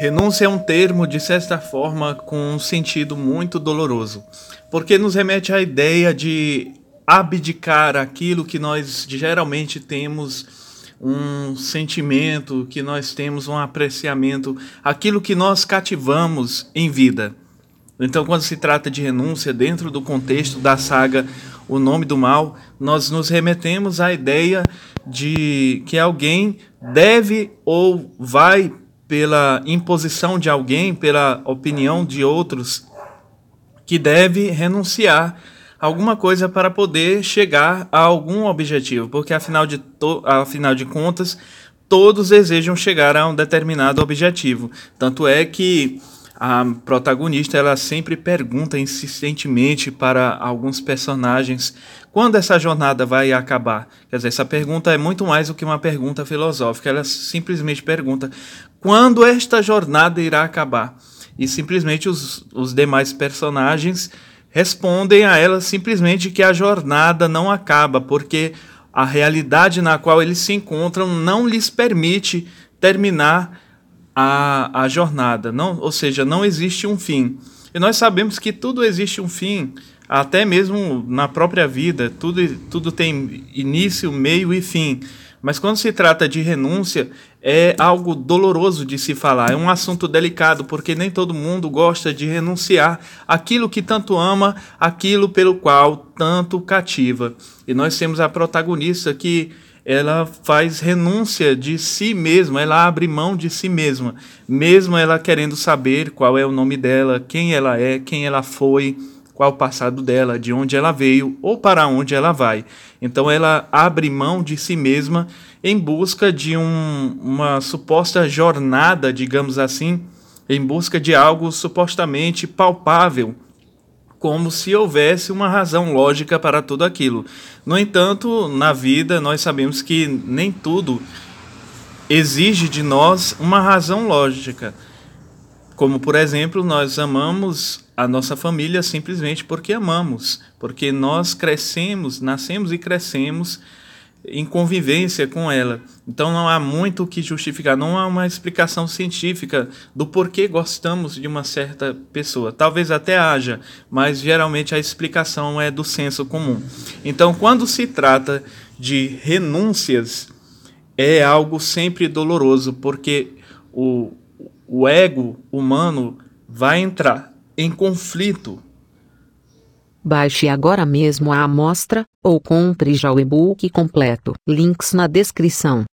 Renúncia é um termo, de certa forma, com um sentido muito doloroso, porque nos remete à ideia de abdicar aquilo que nós geralmente temos um sentimento, que nós temos um apreciamento, aquilo que nós cativamos em vida. Então, quando se trata de renúncia, dentro do contexto da saga O Nome do Mal, nós nos remetemos à ideia de que alguém deve ou vai pela imposição de alguém, pela opinião de outros, que deve renunciar alguma coisa para poder chegar a algum objetivo, porque afinal de, afinal de contas, todos desejam chegar a um determinado objetivo. Tanto é que a protagonista ela sempre pergunta insistentemente para alguns personagens quando essa jornada vai acabar. Quer dizer, essa pergunta é muito mais do que uma pergunta filosófica. Ela simplesmente pergunta quando esta jornada irá acabar. E simplesmente os, os demais personagens respondem a ela simplesmente que a jornada não acaba, porque a realidade na qual eles se encontram não lhes permite terminar a, a jornada, não, ou seja, não existe um fim. E nós sabemos que tudo existe um fim, até mesmo na própria vida, tudo, tudo tem início, meio e fim. Mas quando se trata de renúncia, é algo doloroso de se falar, é um assunto delicado, porque nem todo mundo gosta de renunciar aquilo que tanto ama, aquilo pelo qual tanto cativa. E nós temos a protagonista que ela faz renúncia de si mesma, ela abre mão de si mesma, mesmo ela querendo saber qual é o nome dela, quem ela é, quem ela foi, qual o passado dela, de onde ela veio ou para onde ela vai. Então ela abre mão de si mesma em busca de um, uma suposta jornada, digamos assim, em busca de algo supostamente palpável como se houvesse uma razão lógica para tudo aquilo. No entanto, na vida, nós sabemos que nem tudo exige de nós uma razão lógica. Como, por exemplo, nós amamos a nossa família simplesmente porque amamos, porque nós crescemos, nascemos e crescemos em convivência com ela. Então não há muito o que justificar, não há uma explicação científica do porquê gostamos de uma certa pessoa. Talvez até haja, mas geralmente a explicação é do senso comum. Então, quando se trata de renúncias, é algo sempre doloroso, porque o, o ego humano vai entrar em conflito Baixe agora mesmo a amostra, ou compre já o e-book completo. Links na descrição.